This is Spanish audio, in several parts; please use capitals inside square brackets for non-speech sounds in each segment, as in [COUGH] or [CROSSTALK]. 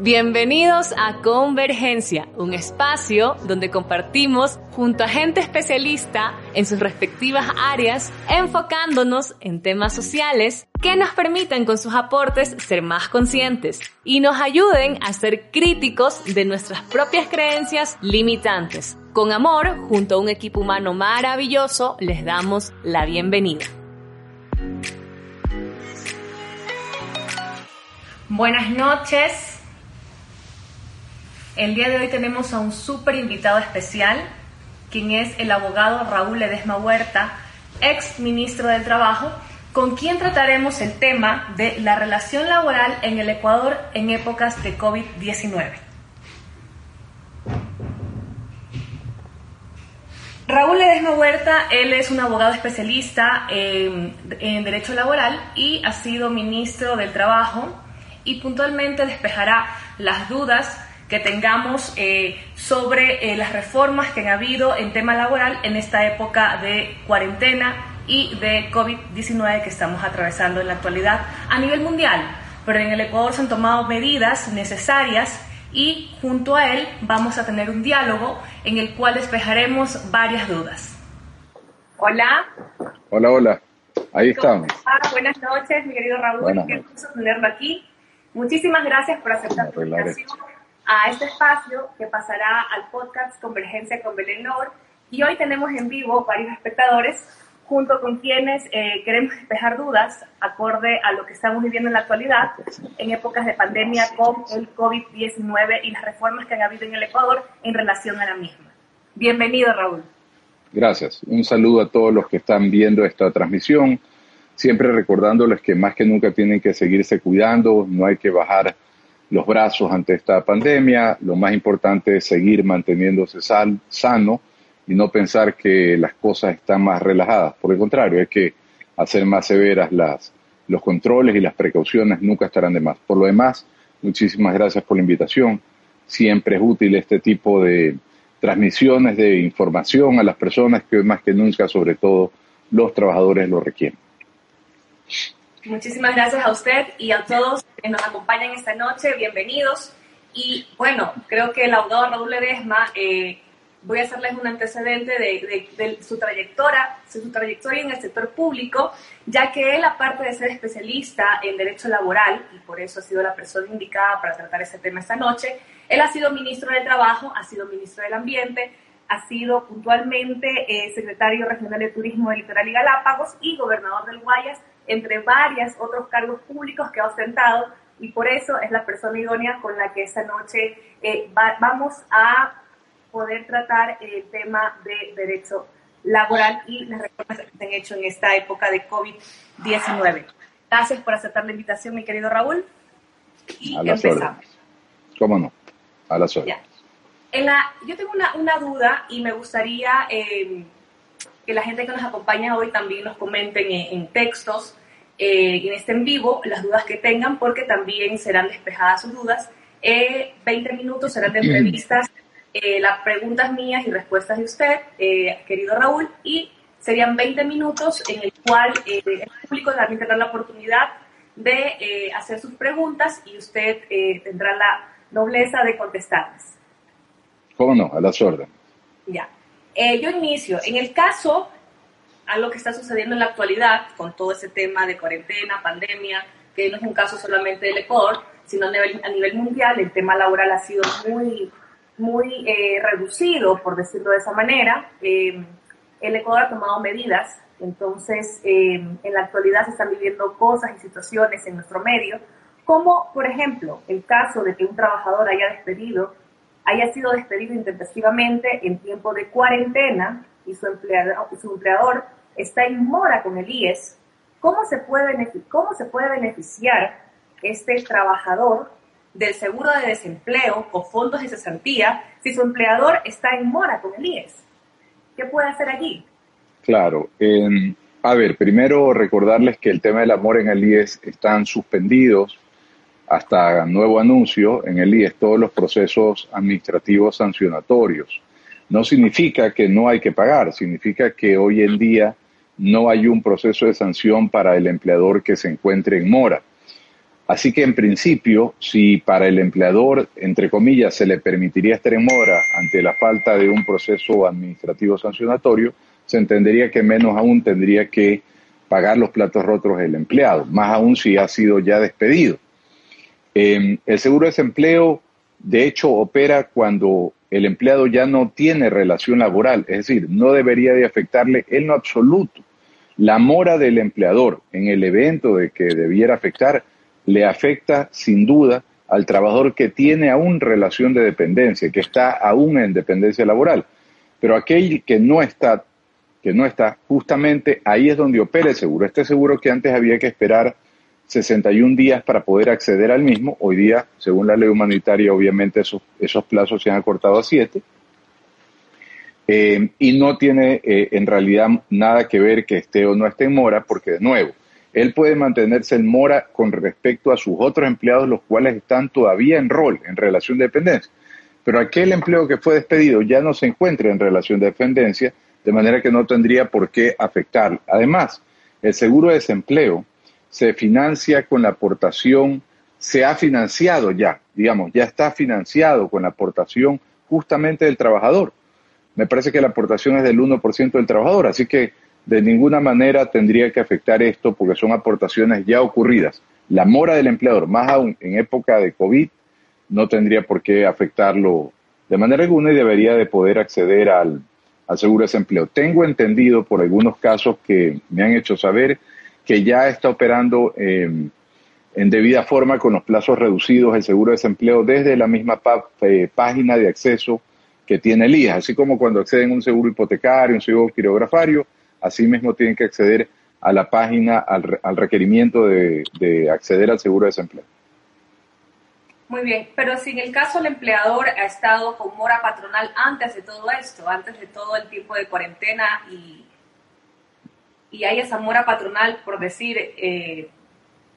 Bienvenidos a Convergencia, un espacio donde compartimos junto a gente especialista en sus respectivas áreas, enfocándonos en temas sociales que nos permitan con sus aportes ser más conscientes y nos ayuden a ser críticos de nuestras propias creencias limitantes. Con amor, junto a un equipo humano maravilloso, les damos la bienvenida. Buenas noches. El día de hoy tenemos a un súper invitado especial, quien es el abogado Raúl Ledesma Huerta, ex ministro del Trabajo, con quien trataremos el tema de la relación laboral en el Ecuador en épocas de COVID-19. Raúl Ledesma Huerta, él es un abogado especialista en, en Derecho Laboral y ha sido ministro del Trabajo y puntualmente despejará las dudas que tengamos eh, sobre eh, las reformas que han habido en tema laboral en esta época de cuarentena y de COVID-19 que estamos atravesando en la actualidad a nivel mundial. Pero en el Ecuador se han tomado medidas necesarias y junto a él vamos a tener un diálogo en el cual despejaremos varias dudas. Hola. Hola, hola. Ahí estamos. Buenas noches, mi querido Raúl. Qué gusto tenerlo aquí. Muchísimas gracias por aceptar la invitación a este espacio que pasará al podcast Convergencia con Belén Nor. Y hoy tenemos en vivo varios espectadores junto con quienes eh, queremos despejar dudas acorde a lo que estamos viviendo en la actualidad en épocas de pandemia con el COVID-19 y las reformas que han habido en el Ecuador en relación a la misma. Bienvenido, Raúl. Gracias. Un saludo a todos los que están viendo esta transmisión. Siempre recordándoles que más que nunca tienen que seguirse cuidando, no hay que bajar los brazos ante esta pandemia. Lo más importante es seguir manteniéndose sano y no pensar que las cosas están más relajadas. Por el contrario, hay que hacer más severas las, los controles y las precauciones nunca estarán de más. Por lo demás, muchísimas gracias por la invitación. Siempre es útil este tipo de transmisiones de información a las personas que más que nunca, sobre todo los trabajadores, lo requieren. Muchísimas gracias a usted y a todos que nos acompañan esta noche. Bienvenidos. Y bueno, creo que el abogado Raúl Ledesma, eh, voy a hacerles un antecedente de, su trayectoria, su trayectoria en el sector público, ya que él, aparte de ser especialista en derecho laboral, y por eso ha sido la persona indicada para tratar ese tema esta noche, él ha sido ministro de Trabajo, ha sido ministro del Ambiente, ha sido puntualmente eh, secretario regional de Turismo del Litoral y Galápagos y gobernador del Guayas entre varios otros cargos públicos que ha ostentado y por eso es la persona idónea con la que esta noche eh, vamos a poder tratar el tema de derecho laboral y las reformas que se han hecho en esta época de COVID-19. Gracias por aceptar la invitación, mi querido Raúl. Y a las empezamos. ¿Cómo no? A las horas. En la, yo tengo una, una, duda y me gustaría eh, que la gente que nos acompaña hoy también nos comenten en, textos, eh, en este en vivo, las dudas que tengan, porque también serán despejadas sus dudas. Eh, 20 minutos serán de entrevistas, eh, las preguntas mías y respuestas de usted, eh, querido Raúl, y serían 20 minutos en el cual el público también tendrá la oportunidad de hacer sus preguntas y usted tendrá la nobleza de contestarlas. ¿Cómo no? A las órdenes. Ya. Eh, yo inicio. En el caso, a lo que está sucediendo en la actualidad, con todo ese tema de cuarentena, pandemia, que no es un caso solamente del Ecuador, sino a nivel, mundial, el tema laboral ha sido muy, muy eh, reducido, por decirlo de esa manera. Eh, el Ecuador ha tomado medidas, entonces en la actualidad se están viviendo cosas y situaciones en nuestro medio, como por ejemplo el caso de que un trabajador haya despedido haya sido despedido intempestivamente en tiempo de cuarentena y su empleador, está en mora con el IES, ¿cómo se, puede, ¿cómo se puede beneficiar este trabajador del seguro de desempleo o fondos de cesantía si su empleador está en mora con el IES? ¿Qué puede hacer allí? Claro. a ver, primero recordarles que el tema del amor en el IES están suspendidos hasta nuevo anuncio en el IES todos los procesos administrativos sancionatorios. No significa que no hay que pagar, significa que hoy en día no hay un proceso de sanción para el empleador que se encuentre en mora. Así que en principio, si para el empleador, entre comillas, se le permitiría estar en mora ante la falta de un proceso administrativo sancionatorio, se entendería que menos aún tendría que pagar los platos rotos el empleado, más aún si ha sido ya despedido. Em, el seguro de desempleo, de hecho, opera cuando el empleado ya no tiene relación laboral, es decir, no debería de afectarle en lo absoluto. La mora del empleador en el evento de que debiera afectar le afecta sin duda al trabajador que tiene aún relación de dependencia, que está aún en dependencia laboral. Pero aquel que no está, que no está, justamente ahí es donde opera el seguro. Este seguro que antes había que esperar 61 días para poder acceder al mismo. Hoy día, según la ley humanitaria, obviamente esos, esos plazos se han acortado a 7. Eh, y no tiene eh, en realidad nada que ver que esté o no esté en mora, porque de nuevo, él puede mantenerse en mora con respecto a sus otros empleados, los cuales están todavía en rol, en relación de dependencia. Pero aquel empleo que fue despedido ya no se encuentra en relación de dependencia, de manera que no tendría por qué afectar. Además, el seguro de desempleo se financia con la aportación, se ha financiado ya, digamos, ya está financiado con la aportación justamente del trabajador. Me parece que la aportación es del 1% del trabajador, así que de ninguna manera tendría que afectar esto porque son aportaciones ya ocurridas. La mora del empleador, más aún en época de COVID, no tendría por qué afectarlo de manera alguna y debería de poder acceder al, seguro de desempleo. Tengo entendido por algunos casos que me han hecho saber que ya está operando em, en debida forma con los plazos reducidos el seguro de desempleo desde la misma eh, página de acceso que tiene el IAS, así como cuando acceden a un seguro hipotecario, un seguro quirografario, así mismo tienen que acceder a la página, al, al requerimiento de, acceder al seguro de desempleo. Muy bien, pero si en el caso el empleador ha estado con mora patronal antes de todo esto, antes de todo el tiempo de cuarentena y y hay esa mora patronal, por decir, eh,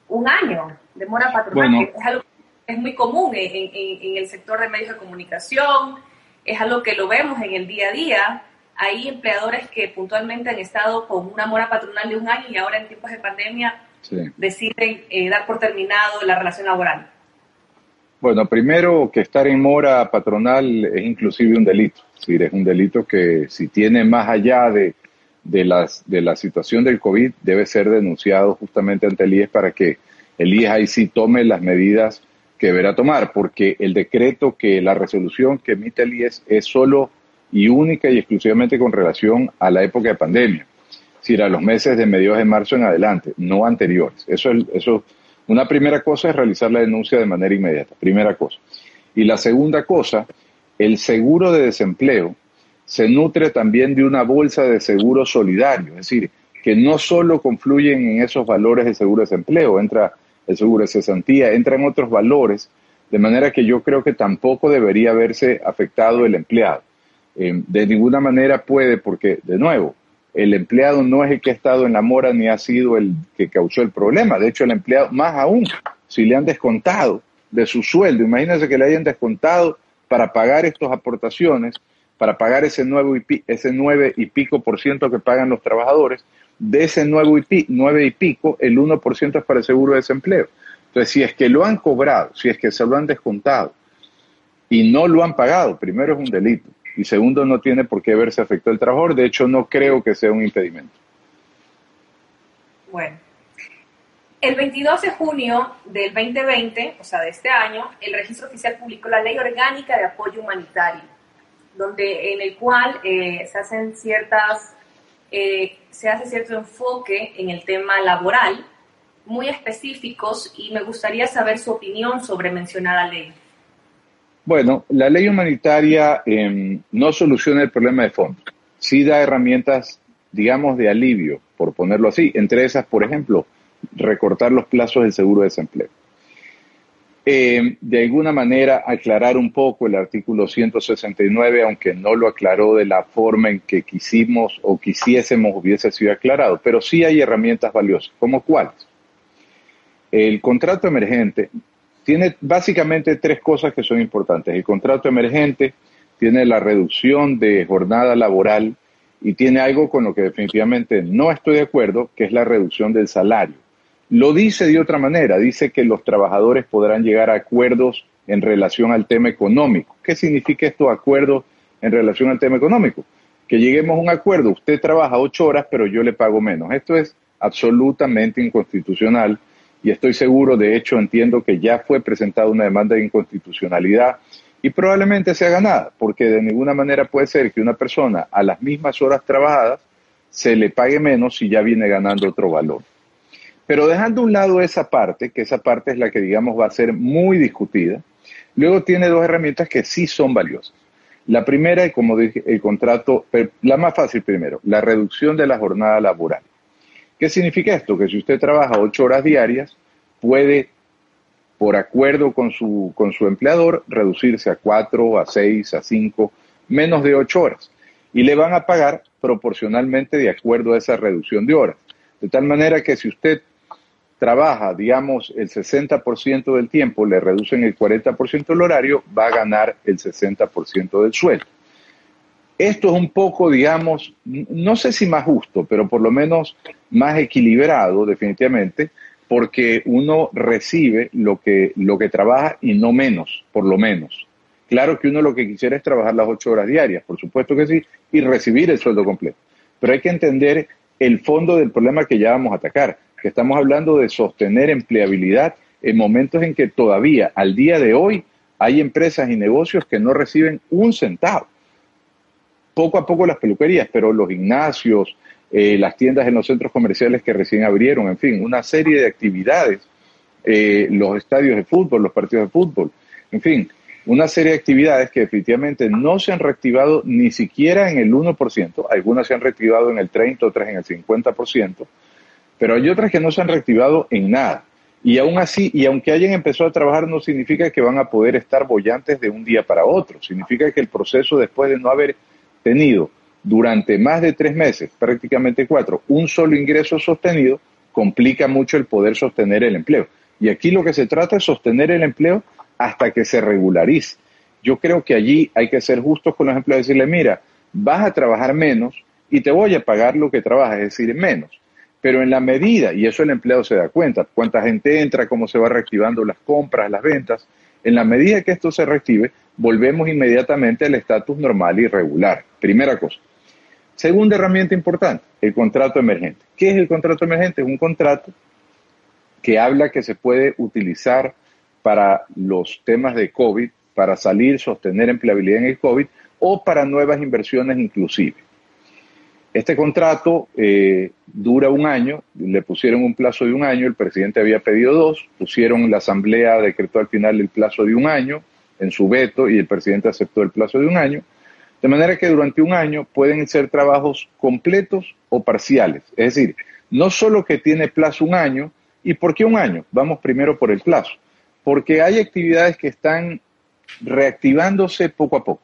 un año de mora patronal, que es algo que es muy común en, en, el sector de medios de comunicación, es algo que lo vemos en el día a día. Hay empleadores que puntualmente han estado con una mora patronal de un año y ahora en tiempos de pandemia deciden eh, dar por terminado la relación laboral. Bueno, primero que estar en mora patronal es inclusive un delito. Es decir, es un delito que si tiene más allá de de, las, de la situación del COVID debe ser denunciado justamente ante el IES para que el IES ahí sí tome las medidas que deberá tomar, porque el decreto que la resolución que emite el IES es solo y única y exclusivamente con relación a la época de pandemia, es decir, a los meses de mediados de marzo en adelante, no anteriores. Eso, es, eso, una primera cosa es realizar la denuncia de manera inmediata, primera cosa. Y la segunda cosa, el seguro de desempleo se nutre también de una bolsa de seguro solidario, es decir, que no solo confluyen en esos valores de seguro de desempleo, entra el seguro de cesantía, entran otros valores, de manera que yo creo que tampoco debería haberse afectado el empleado. Eh, de ninguna manera puede, porque, de nuevo, el empleado no es el que ha estado en la mora ni ha sido el que causó el problema. De hecho, el empleado, más aún, si le han descontado de su sueldo, imagínense que le hayan descontado para pagar estas aportaciones, para pagar ese nueve y, ese nueve y pico por ciento que pagan los trabajadores, de ese nueve y, nueve y pico, el 1% es para el seguro de desempleo. Entonces, si es que lo han cobrado, si es que se lo han descontado y no lo han pagado, primero es un delito y segundo no tiene por qué verse afectado el trabajador. De hecho, no creo que sea un impedimento. Bueno. El 22 de junio del 2020, o sea, de este año, el registro oficial publicó la Ley Orgánica de Apoyo Humanitario donde, en el cual eh, se hacen ciertas, eh, se hace cierto enfoque en el tema laboral, muy específicos, y me gustaría saber su opinión sobre mencionada ley. Bueno, la ley humanitaria eh, no soluciona el problema de fondo, sí da herramientas, digamos, de alivio, por ponerlo así, entre esas, por ejemplo, recortar los plazos del seguro de desempleo. Eh, de alguna manera aclarar un poco el artículo 169, aunque no lo aclaró de la forma en que quisimos o quisiésemos hubiese sido aclarado, pero sí hay herramientas valiosas, como cuáles. El contrato emergente tiene básicamente tres cosas que son importantes. El contrato emergente tiene la reducción de jornada laboral y tiene algo con lo que definitivamente no estoy de acuerdo, que es la reducción del salario. Lo dice de otra manera, dice que los trabajadores podrán llegar a acuerdos en relación al tema económico. ¿Qué significa estos acuerdos en relación al tema económico? Que lleguemos a un acuerdo, usted trabaja ocho horas, pero yo le pago menos. Esto es absolutamente inconstitucional y estoy seguro, de hecho entiendo que ya fue presentada una demanda de inconstitucionalidad y probablemente sea ganada, porque de ninguna manera puede ser que una persona a las mismas horas trabajadas se le pague menos si ya viene ganando otro valor. Pero dejando a un lado esa parte, que esa parte es la que digamos va a ser muy discutida, luego tiene dos herramientas que sí son valiosas. La primera, y como dije, el contrato, la más fácil primero, la reducción de la jornada laboral. ¿Qué significa esto? Que si usted trabaja ocho horas diarias, puede, por acuerdo con su, con su empleador, reducirse a cuatro, a seis, a cinco, menos de ocho horas. Y le van a pagar proporcionalmente de acuerdo a esa reducción de horas. De tal manera que si usted trabaja, digamos, el 60% del tiempo, le reducen el 40% del horario, va a ganar el 60% del sueldo. Esto es un poco, digamos, no sé si más justo, pero por lo menos más equilibrado, definitivamente, porque uno recibe lo que, lo que trabaja y no menos, por lo menos. Claro que uno lo que quisiera es trabajar las ocho horas diarias, por supuesto que sí, y recibir el sueldo completo. Pero hay que entender el fondo del problema que ya vamos a atacar estamos hablando de sostener empleabilidad en momentos en que todavía, al día de hoy, hay empresas y negocios que no reciben un centavo. Poco a poco las peluquerías, pero los gimnasios, eh, las tiendas en los centros comerciales que recién abrieron, en fin, una serie de actividades, eh, los estadios de fútbol, los partidos de fútbol, en fin, una serie de actividades que definitivamente no se han reactivado ni siquiera en el 1%, algunas se han reactivado en el 30, otras en el 50%, pero hay otras que no se han reactivado en nada. Y aún así, y aunque hayan empezado a trabajar, no significa que van a poder estar bollantes de un día para otro. Significa que el proceso, después de no haber tenido durante más de tres meses, prácticamente cuatro, un solo ingreso sostenido, complica mucho el poder sostener el empleo. Y aquí lo que se trata es sostener el empleo hasta que se regularice. Yo creo que allí hay que ser justos con los empleados y decirle, mira, vas a trabajar menos y te voy a pagar lo que trabajas, es decir, menos. Pero en la medida, y eso el empleado se da cuenta, cuánta gente entra, cómo se va reactivando las compras, las ventas, en la medida que esto se reactive, volvemos inmediatamente al estatus normal y regular. Primera cosa. Segunda herramienta importante, el contrato emergente. ¿Qué es el contrato emergente? Es un contrato que habla que se puede utilizar para los temas de COVID, para salir, sostener empleabilidad en el COVID o para nuevas inversiones inclusive. Este contrato eh, dura un año, le pusieron un plazo de un año, el presidente había pedido dos, pusieron la asamblea, decretó al final el plazo de un año en su veto y el presidente aceptó el plazo de un año, de manera que durante un año pueden ser trabajos completos o parciales, es decir, no solo que tiene plazo un año, ¿y por qué un año? Vamos primero por el plazo, porque hay actividades que están reactivándose poco a poco.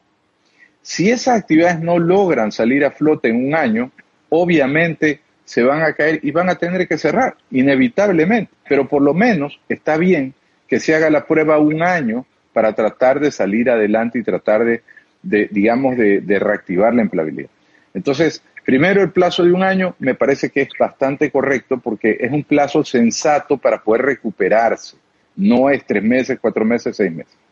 Si esas actividades no logran salir a flote en un año, obviamente se van a caer y van a tener que cerrar, inevitablemente. Pero por lo menos está bien que se haga la prueba un año para tratar de salir adelante y tratar de, digamos, de, reactivar la empleabilidad. Entonces, primero el plazo de un año me parece que es bastante correcto porque es un plazo sensato para poder recuperarse. No es tres meses, cuatro meses, seis meses.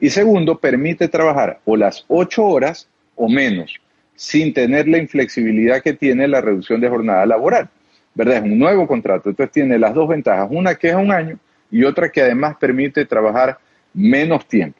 Y segundo, permite trabajar o las ocho horas o menos, sin tener la inflexibilidad que tiene la reducción de jornada laboral. ¿Verdad? Es un nuevo contrato. Entonces tiene las dos ventajas, una que es un año y otra que además permite trabajar menos tiempo.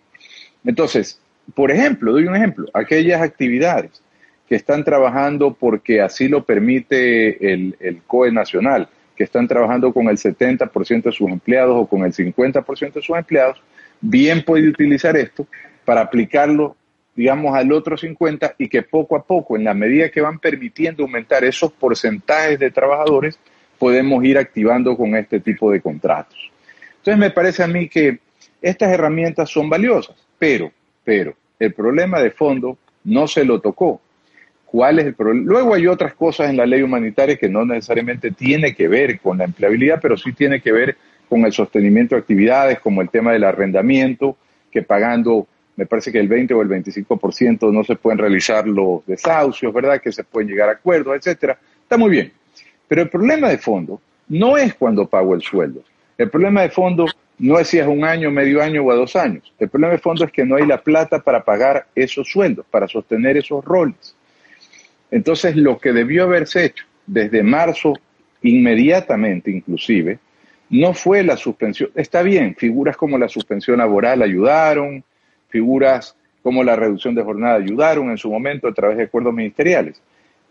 Entonces, por ejemplo, doy un ejemplo, aquellas actividades que están trabajando porque así lo permite el, el COE nacional, que están trabajando con el 70% de sus empleados o con el 50% de sus empleados, bien puede utilizar esto para aplicarlo, digamos, al otro 50 y que poco a poco, en la medida que van permitiendo aumentar esos porcentajes de trabajadores, podemos ir activando con este tipo de contratos. Entonces me parece a mí que estas herramientas son valiosas, pero, pero, el problema de fondo no se lo tocó. ¿Cuál es el problema? Luego hay otras cosas en la ley humanitaria que no necesariamente tiene que ver con la empleabilidad, pero sí tiene que ver con el sostenimiento de actividades, como el tema del arrendamiento, que pagando, me parece que el 20 o el 25% no se pueden realizar los desahucios, ¿verdad? Que se pueden llegar a acuerdos, etcétera. Está muy bien. Pero el problema de fondo no es cuando pago el sueldo. El problema de fondo no es si es un año, medio año o a dos años. El problema de fondo es que no hay la plata para pagar esos sueldos, para sostener esos roles. Entonces, lo que debió haberse hecho desde marzo, inmediatamente inclusive, no fue la suspensión. Está bien, figuras como la suspensión laboral ayudaron, figuras como la reducción de jornada ayudaron en su momento a través de acuerdos ministeriales.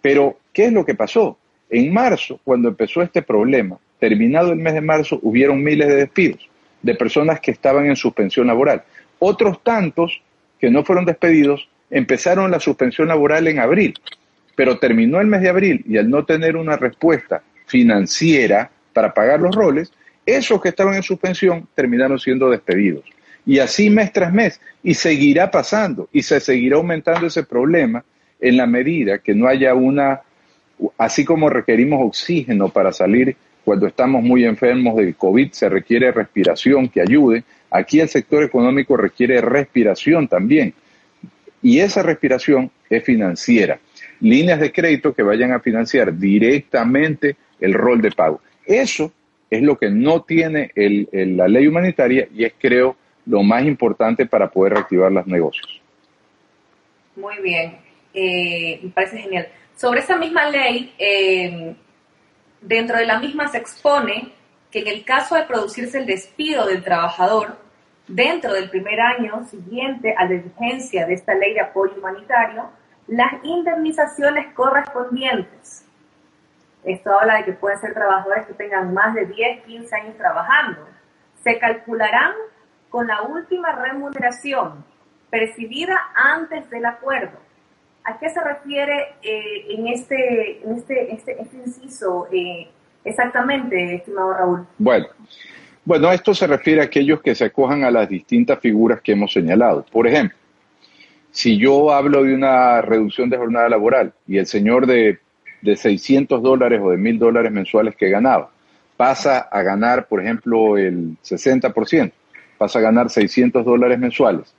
Pero, ¿qué es lo que pasó? En marzo, cuando empezó este problema, terminado el mes de marzo, hubieron miles de despidos de personas que estaban en suspensión laboral. Otros tantos que no fueron despedidos empezaron la suspensión laboral en abril, pero terminó el mes de abril y al no tener una respuesta financiera para pagar los roles, esos que estaban en suspensión terminaron siendo despedidos. Y así mes tras mes, y seguirá pasando, y se seguirá aumentando ese problema en la medida que no haya una, así como requerimos oxígeno para salir cuando estamos muy enfermos del COVID, se requiere respiración que ayude. Aquí el sector económico requiere respiración también. Y esa respiración es financiera. Líneas de crédito que vayan a financiar directamente el rol de pago. Eso es lo que no tiene la ley humanitaria y es, creo, lo más importante para poder reactivar los negocios. Muy bien, eh, me parece genial. Sobre esa misma ley, eh, Dentro de la misma se expone que en el caso de producirse el despido del trabajador, dentro del primer año siguiente a la vigencia de esta ley de apoyo humanitario, las indemnizaciones correspondientes. Esto habla de que pueden ser trabajadores que tengan más de 10, 15 años trabajando. Se calcularán con la última remuneración percibida antes del acuerdo ¿A qué se refiere eh, en, este, en este, este, este inciso eh, exactamente, estimado Raúl? Bueno, bueno, esto se refiere a aquellos que se acojan a las distintas figuras que hemos señalado. Por ejemplo, si yo hablo de una reducción de jornada laboral y el señor de, de 600 dólares o de 1000 dólares mensuales que ganaba. Pasa a ganar, por ejemplo, el 60%, pasa a ganar 600 dólares mensuales.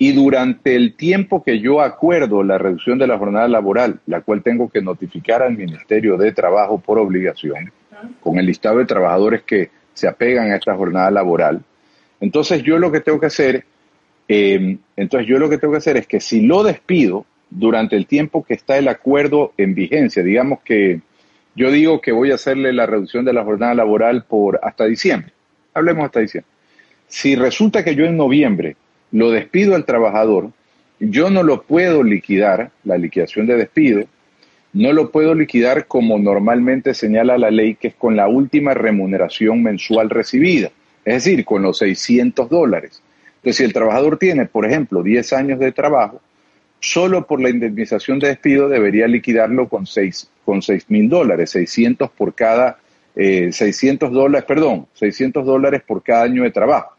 Y durante el tiempo que yo acuerdo la reducción de la jornada laboral, la cual tengo que notificar al Ministerio de Trabajo por obligación, con el listado de trabajadores que se apegan a esta jornada laboral, entonces yo lo que tengo que hacer, em, entonces yo lo que tengo que hacer es que si lo despido durante el tiempo que está el acuerdo en vigencia, digamos que yo digo que voy a hacerle la reducción de la jornada laboral por hasta diciembre, hablemos hasta diciembre. Si resulta que yo en noviembre lo despido al trabajador, yo no lo puedo liquidar, la liquidación de despido, no lo puedo liquidar como normalmente señala la ley, que es con la última remuneración mensual recibida, es decir, con los 600 dólares. Entonces, si el trabajador tiene, por ejemplo, 10 años de trabajo, solo por la indemnización de despido debería liquidarlo con 6 con mil dólares, 600 por cada, 600 eh, dólares, perdón, 600 dólares por cada año de trabajo.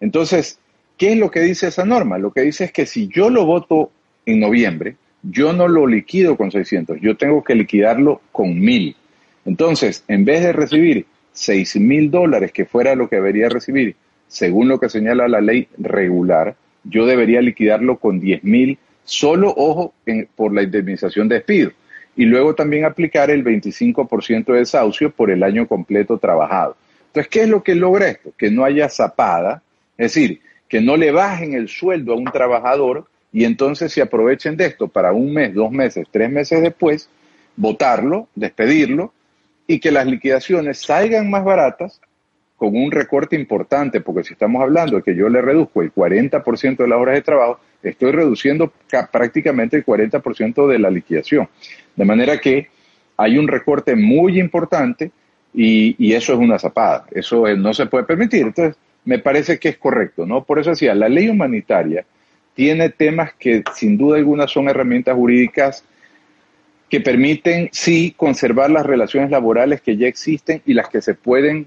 Entonces, ¿Qué es lo que dice esa norma? Lo que dice es que si yo lo voto en noviembre, yo no lo liquido con 600, yo tengo que liquidarlo con 1000. Entonces, en vez de recibir 6 mil dólares, que fuera lo que debería recibir, según lo que señala la ley regular, yo debería liquidarlo con 10 mil, solo, ojo, por la indemnización de despido. Y luego también aplicar el 25% de desahucio por el año completo trabajado. Entonces, ¿qué es lo que logra esto? Que no haya zapada, es decir, que no le bajen el sueldo a un trabajador y entonces se aprovechen de esto para un mes, dos meses, tres meses después, votarlo, despedirlo y que las liquidaciones salgan más baratas con un recorte importante, porque si estamos hablando de que yo le reduzco el 40% de las horas de trabajo, estoy reduciendo prácticamente el 40% de la liquidación. De manera que hay un recorte muy importante y, eso es una zapada, eso no se puede permitir. Entonces, me parece que es correcto, ¿no? Por eso decía, la ley humanitaria tiene temas que sin duda alguna son herramientas jurídicas que permiten, sí, conservar las relaciones laborales que ya existen y las que se pueden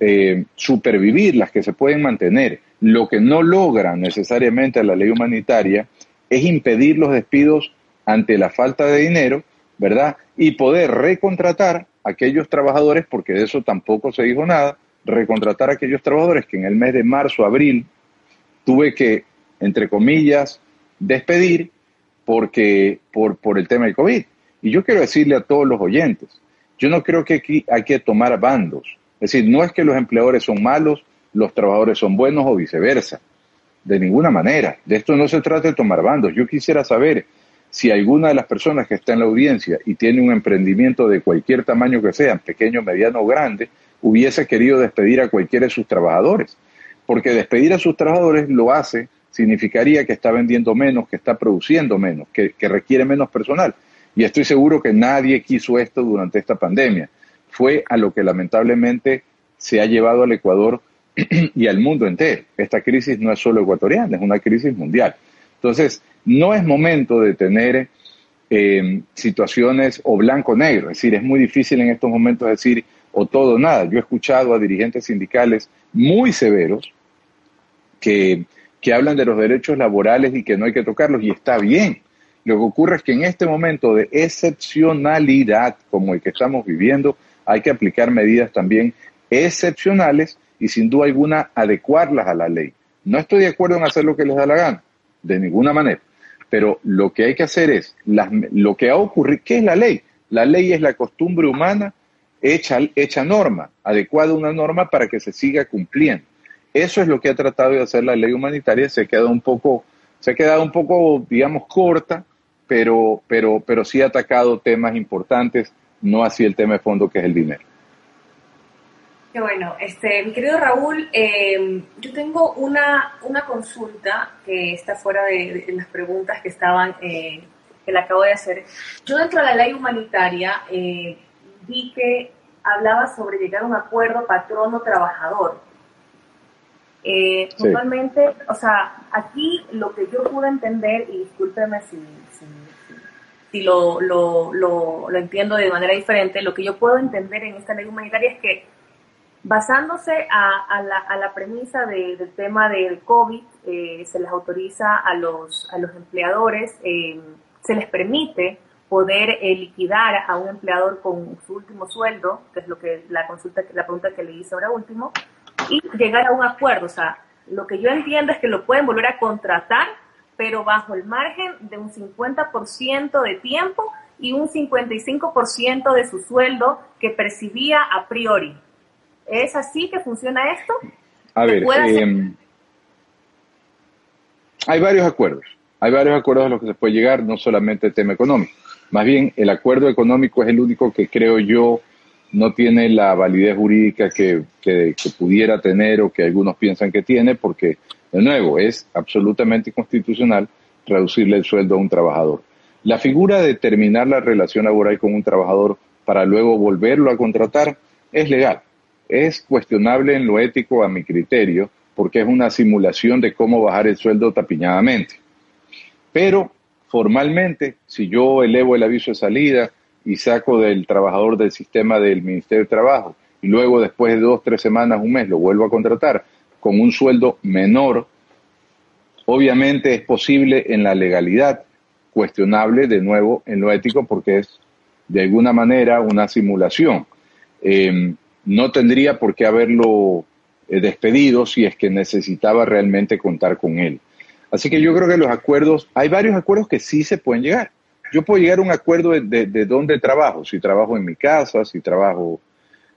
eh, supervivir, las que se pueden mantener. Lo que no logra necesariamente la ley humanitaria es impedir los despidos ante la falta de dinero, ¿verdad? Y poder recontratar a aquellos trabajadores, porque de eso tampoco se dijo nada, recontratar a aquellos trabajadores que en el mes de marzo, abril, tuve que, entre comillas, despedir porque, por, por el tema del COVID. Y yo quiero decirle a todos los oyentes Yo no creo que aquí hay que tomar bandos. Es decir, no es que los empleadores son malos, los trabajadores son buenos o viceversa. De ninguna manera. De esto no se trata de tomar bandos. Yo quisiera saber si alguna de las personas que está en la audiencia y tiene un emprendimiento de cualquier tamaño que sea, pequeño, mediano o grande, hubiese querido despedir a cualquiera de sus trabajadores. Porque despedir a sus trabajadores lo hace, significaría que está vendiendo menos, que está produciendo menos, que, que requiere menos personal. Y estoy seguro que nadie quiso esto durante esta pandemia. Fue a lo que lamentablemente se ha llevado al Ecuador [CLEARS THROAT] y al mundo entero. Esta crisis no es solo ecuatoriana, es una crisis mundial. Entonces, no es momento de tener eh, situaciones o blanco-negro. Es decir, es muy difícil en estos momentos decir o todo o nada. Yo he escuchado a dirigentes sindicales muy severos que, que hablan de los derechos laborales y que no hay que tocarlos y está bien. Lo que ocurre es que en este momento de excepcionalidad como el que estamos viviendo, hay que aplicar medidas también excepcionales y sin duda alguna adecuarlas a la ley. No estoy de acuerdo en hacer lo que les da la gana, de ninguna manera. Pero lo que hay que hacer es, lo que ha ocurrido, ¿qué es la ley? La ley es la costumbre humana hecha, hecha norma, adecuada una norma para que se siga cumpliendo. Eso es lo que ha tratado de hacer la ley humanitaria, se ha quedado un poco, se ha quedado un poco, digamos, corta, pero, pero, pero sí ha atacado temas importantes, no así el tema de fondo que es el dinero bueno. Este, mi querido Raúl, em, yo tengo una, una consulta que está fuera de, las preguntas que estaban, eh, que le acabo de hacer. Yo dentro de la ley humanitaria eh, vi que hablaba sobre llegar a un acuerdo patrono-trabajador. Eh, Normalmente, o sea, aquí lo que yo pude entender, y discúlpeme si, si, lo, lo, lo, lo, entiendo de manera diferente, lo que yo puedo entender en esta ley humanitaria es que Basándose a, la, premisa del tema del COVID, eh, se les autoriza a los, a los empleadores, eh, se les permite poder eh, liquidar a un empleador con su último sueldo, que es lo que la consulta, la pregunta que le hice ahora último, y llegar a un acuerdo. O sea, lo que yo entiendo es que lo pueden volver a contratar, pero bajo el margen de un 50% de tiempo y un 55% de su sueldo que percibía a priori. ¿Es así que funciona esto? A ver, em, hay varios acuerdos. Hay varios acuerdos a los que se puede llegar, no solamente el tema económico. Más bien, el acuerdo económico es el único que creo yo no tiene la validez jurídica que, que, pudiera tener o que algunos piensan que tiene, porque, de nuevo, es absolutamente inconstitucional reducirle el sueldo a un trabajador. La figura de terminar la relación laboral con un trabajador para luego volverlo a contratar es legal es cuestionable en lo ético a mi criterio, porque es una simulación de cómo bajar el sueldo tapiñadamente. Pero formalmente, si yo elevo el aviso de salida y saco del trabajador del sistema del Ministerio de Trabajo y luego después de dos, tres semanas, un mes, lo vuelvo a contratar con un sueldo menor, obviamente es posible en la legalidad, cuestionable de nuevo en lo ético porque es de alguna manera una simulación. Em, no tendría por qué haberlo eh, despedido si es que necesitaba realmente contar con él. Así que yo creo que los acuerdos, hay varios acuerdos que sí se pueden llegar. Yo puedo llegar a un acuerdo de, de, dónde trabajo, si trabajo en mi casa, si trabajo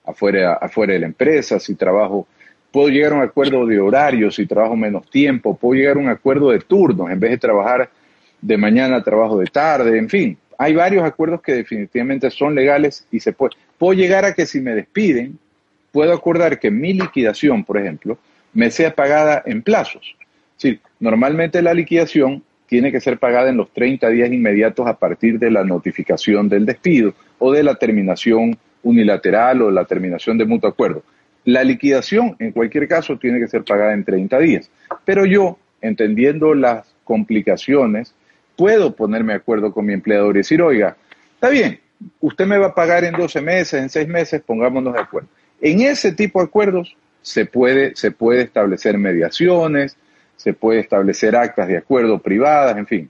afuera, afuera de la empresa, si trabajo, puedo llegar a un acuerdo de horario, si trabajo menos tiempo, puedo llegar a un acuerdo de turnos, en vez de trabajar de mañana, trabajo de tarde, en fin. Hay varios acuerdos que definitivamente son legales y se puede puedo llegar a que si me despiden, puedo acordar que mi liquidación, por ejemplo, me sea pagada en plazos. Sí, normalmente la liquidación tiene que ser pagada en los 30 días inmediatos a partir de la notificación del despido o de la terminación unilateral o la terminación de mutuo acuerdo. La liquidación, en cualquier caso, tiene que ser pagada en 30 días. Pero yo, entendiendo las complicaciones, puedo ponerme de acuerdo con mi empleador y decir, oiga, está bien, usted me va a pagar en 12 meses, en 6 meses, pongámonos de acuerdo. En ese tipo de acuerdos se puede, se puede establecer mediaciones, se puede establecer actas de acuerdo privadas, en fin.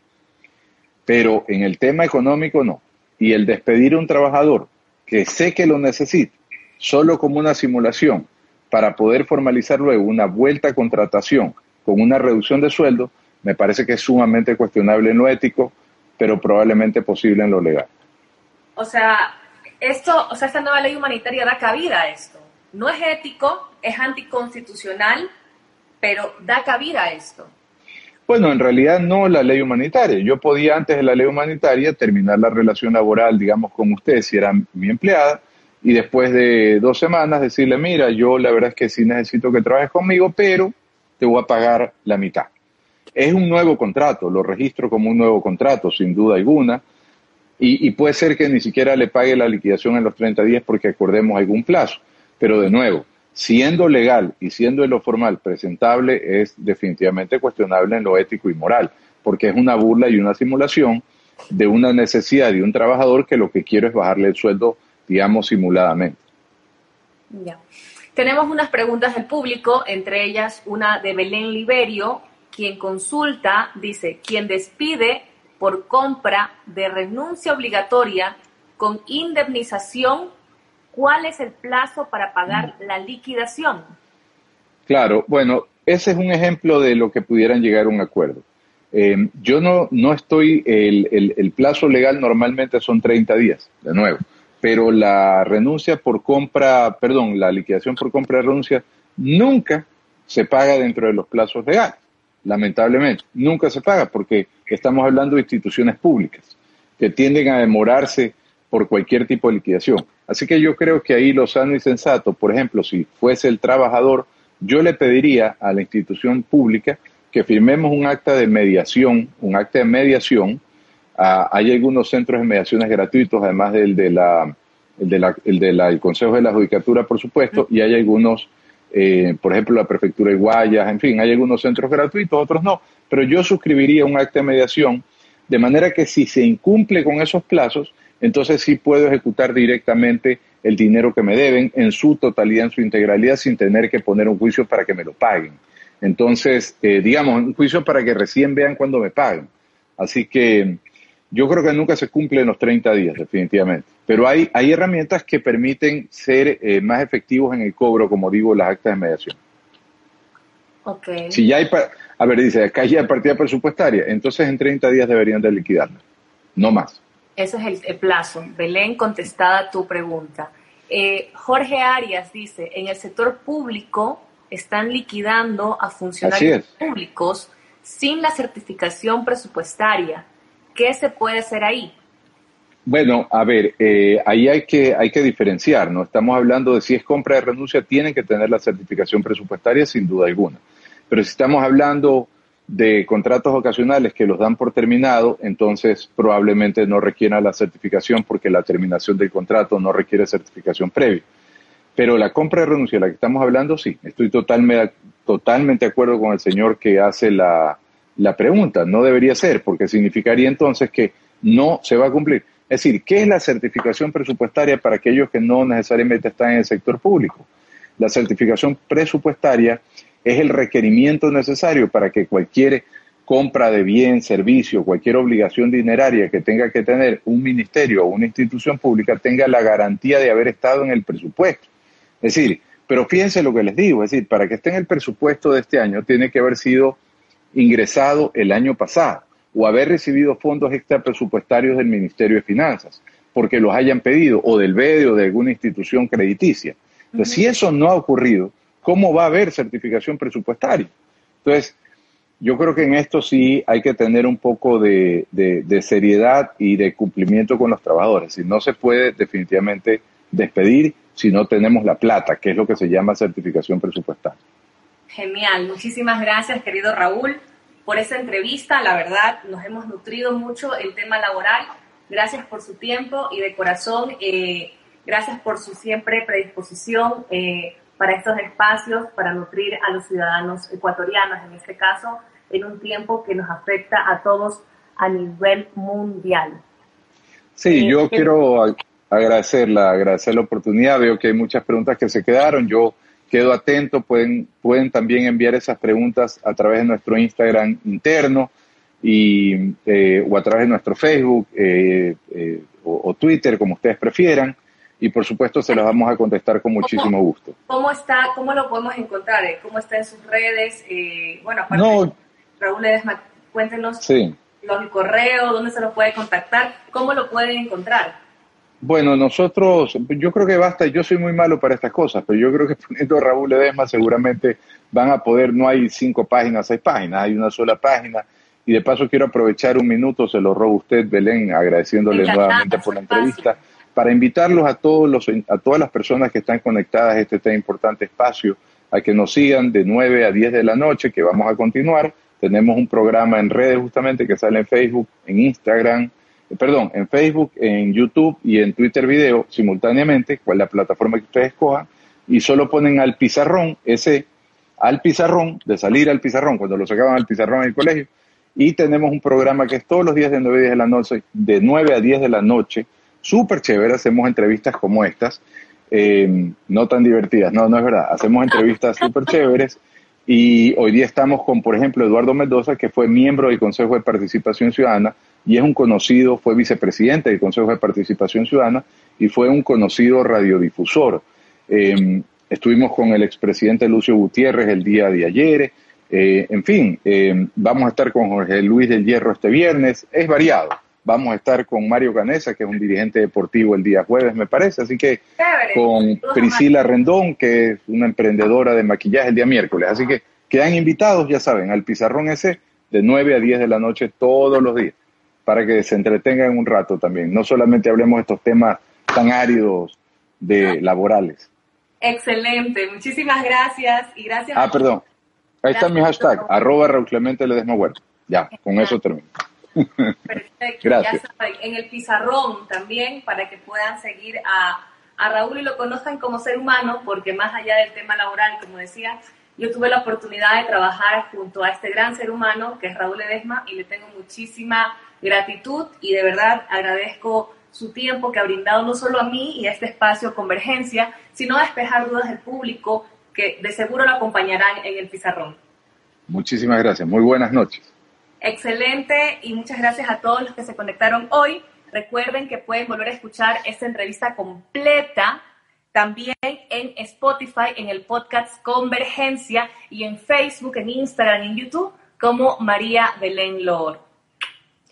Pero en el tema económico no. Y el despedir a un trabajador que sé que lo necesita, solo como una simulación, para poder formalizar luego una vuelta a contratación con una reducción de sueldo, me parece que es sumamente cuestionable en lo ético, pero probablemente posible en lo legal. O sea, esto, o sea, esta nueva ley humanitaria da cabida a esto. No es ético, es anticonstitucional, pero da cabida a esto. Bueno, en realidad no la ley humanitaria. Yo podía antes de la ley humanitaria terminar la relación laboral, digamos, con usted si era mi empleada, y después de dos semanas decirle, mira, yo la verdad es que sí necesito que trabajes conmigo, pero te voy a pagar la mitad. Es un nuevo contrato, lo registro como un nuevo contrato, sin duda alguna, y, puede ser que ni siquiera le pague la liquidación en los 30 días porque acordemos algún plazo. Pero de nuevo, siendo legal y siendo en lo formal presentable, es definitivamente cuestionable en lo ético y moral, porque es una burla y una simulación de una necesidad de un trabajador que lo que quiere es bajarle el sueldo, digamos, simuladamente. Ya. Tenemos unas preguntas del público, entre ellas una de Belén Liberio, quien consulta, dice, quien despide por compra de renuncia obligatoria con indemnización, ¿cuál es el plazo para pagar mm. la liquidación? Claro, bueno, ese es un ejemplo de lo que pudieran llegar a un acuerdo. Eh, yo no, no estoy, el, el, plazo legal normalmente son 30 días, de nuevo pero la renuncia por compra, perdón, la liquidación por compra de renuncia nunca se paga dentro de los plazos legales, lamentablemente, nunca se paga porque estamos hablando de instituciones públicas que tienden a demorarse por cualquier tipo de liquidación. Así que yo creo que ahí lo sano y sensato, por ejemplo, si fuese el trabajador, yo le pediría a la institución pública que firmemos un acta de mediación, un acta de mediación, Ah, hay algunos centros de mediaciones gratuitos, además del de la, el de la, el de la, el Consejo de la Judicatura, por supuesto, y hay algunos, eh, por ejemplo, la Prefectura de Guayas, en fin, hay algunos centros gratuitos, otros no, pero yo suscribiría un acta de mediación de manera que si se incumple con esos plazos, entonces sí puedo ejecutar directamente el dinero que me deben en su totalidad, en su integralidad, sin tener que poner un juicio para que me lo paguen. Entonces, eh, digamos, un juicio para que recién vean cuando me paguen. Así que yo creo que nunca se cumplen los 30 días, definitivamente. Pero hay, hay herramientas que permiten ser eh, más efectivos en el cobro, como digo, las actas de mediación. Okay. Si ya hay, a ver, dice, acá ya hay partida presupuestaria, entonces en 30 días deberían de liquidarla, no más. Ese es el, plazo. Belén, contestada tu pregunta. Eh, Jorge Arias dice, en el sector público están liquidando a funcionarios públicos sin la certificación presupuestaria. ¿Qué se puede hacer ahí? Bueno, a ver, eh, ahí hay que, hay que diferenciar, ¿no? Estamos hablando de si es compra de renuncia, tienen que tener la certificación presupuestaria sin duda alguna. Pero si estamos hablando de contratos ocasionales que los dan por terminado, entonces probablemente no requiera la certificación porque la terminación del contrato no requiere certificación previa. Pero la compra de renuncia, de la que estamos hablando, sí, estoy totalmente, totalmente de acuerdo con el señor que hace la, la pregunta. No debería ser, porque significaría entonces que no se va a cumplir. Es decir, ¿qué es la certificación presupuestaria para aquellos que no necesariamente están en el sector público? La certificación presupuestaria es el requerimiento necesario para que cualquier compra de bien, servicio, cualquier obligación dineraria que tenga que tener un ministerio o una institución pública tenga la garantía de haber estado en el presupuesto. Es decir, pero fíjense lo que les digo, es decir, para que esté en el presupuesto de este año tiene que haber sido ingresado el año pasado o haber recibido fondos extra presupuestarios del Ministerio de Finanzas porque los hayan pedido o del BEDE o de alguna institución crediticia. Entonces, si eso no ha ocurrido, ¿cómo va a haber certificación presupuestaria? Entonces, yo creo que en esto sí hay que tener un poco de, de seriedad y de cumplimiento con los trabajadores. Si no se puede definitivamente despedir si no tenemos la plata, que es lo que se llama certificación presupuestaria. Genial, muchísimas gracias querido Raúl por esa entrevista. La verdad, nos hemos nutrido mucho el tema laboral. Gracias por su tiempo y de corazón, eh, gracias por su siempre predisposición eh, para estos espacios, para nutrir a los ciudadanos ecuatorianos, en este caso, en un tiempo que nos afecta a todos a nivel mundial. Sí, yo eh, quiero agradecerla, agradecer la oportunidad. Veo que hay muchas preguntas que se quedaron. Yo quedo atento, pueden, pueden también enviar esas preguntas a través de nuestro Instagram interno y, eh, o a través de nuestro Facebook eh, eh, o, Twitter, como ustedes prefieran. Y por supuesto se las vamos a contestar con muchísimo gusto. ¿Cómo está? ¿Cómo lo podemos encontrar? ¿Cómo está en sus redes? bueno, aparte, no, Raúl Ledesma, cuéntenos sí. los correos, dónde se lo puede contactar, cómo lo pueden encontrar. Bueno, nosotros, yo creo que basta, yo soy muy malo para estas cosas, pero yo creo que [LAUGHS] poniendo a Raúl Ledesma seguramente van a poder, no hay cinco páginas, seis páginas, hay una sola página. Y de paso quiero aprovechar un minuto, se lo robo a usted, Belén, agradeciéndole nuevamente por la entrevista, para invitarlos a, todos los, a todas las personas que están conectadas a este tan importante espacio, a que nos sigan de 9 a 10 de la noche, que vamos a continuar. Tenemos un programa en redes justamente que sale en Facebook, en Instagram, perdón, en Facebook, en YouTube y en Twitter Video simultáneamente, cual la plataforma que ustedes escojan, y solo ponen al pizarrón, ese al pizarrón, de salir al pizarrón, cuando lo sacaban al pizarrón en el colegio, y tenemos un programa que es todos los días de 9 a 10 de la noche, de 9 a 10 de la noche, súper chévere, hacemos entrevistas como estas, eh, no tan divertidas, no, no es verdad, hacemos entrevistas súper chéveres, y hoy día estamos con, por ejemplo, Eduardo Mendoza, que fue miembro del Consejo de Participación Ciudadana, y es un conocido, fue vicepresidente del Consejo de Participación Ciudadana y fue un conocido radiodifusor. Em, estuvimos con el expresidente Lucio Gutiérrez el día de ayer. Eh, en fin, em, vamos a estar con Jorge Luis del Hierro este viernes. Es variado. Vamos a estar con Mario Canesa, que es un dirigente deportivo el día jueves, me parece. Así que con Priscila Rendón, que es una emprendedora de maquillaje el día miércoles. Así que quedan invitados, ya saben, al Pizarrón ese de 9 a 10 de la noche todos los días para que se entretengan un rato también. No solamente hablemos de estos temas tan áridos de laborales. Excelente, muchísimas gracias y gracias. Ah, perdón. Ahí está mi hashtag, arroba Raúl Clemente Ledesma Huerta. Ya, con eso termino. Perfecto, [LAUGHS] gracias. ya saben, en el pizarrón también para que puedan seguir a, a Raúl y lo conozcan como ser humano, porque más allá del tema laboral, como decía, yo tuve la oportunidad de trabajar junto a este gran ser humano que es Raúl Ledesma y le tengo muchísima gratitud y de verdad agradezco su tiempo que ha brindado no solo a mí y a este espacio Convergencia, sino a despejar dudas del público que de seguro lo acompañarán en el pizarrón. Muchísimas gracias, muy buenas noches. Excelente y muchas gracias a todos los que se conectaron hoy. Recuerden que pueden volver a escuchar esta entrevista completa también en Spotify, en el podcast Convergencia y en Facebook, en Instagram y en YouTube como María Belén Lor.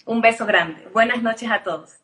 Un beso grande. Buenas noches a todos.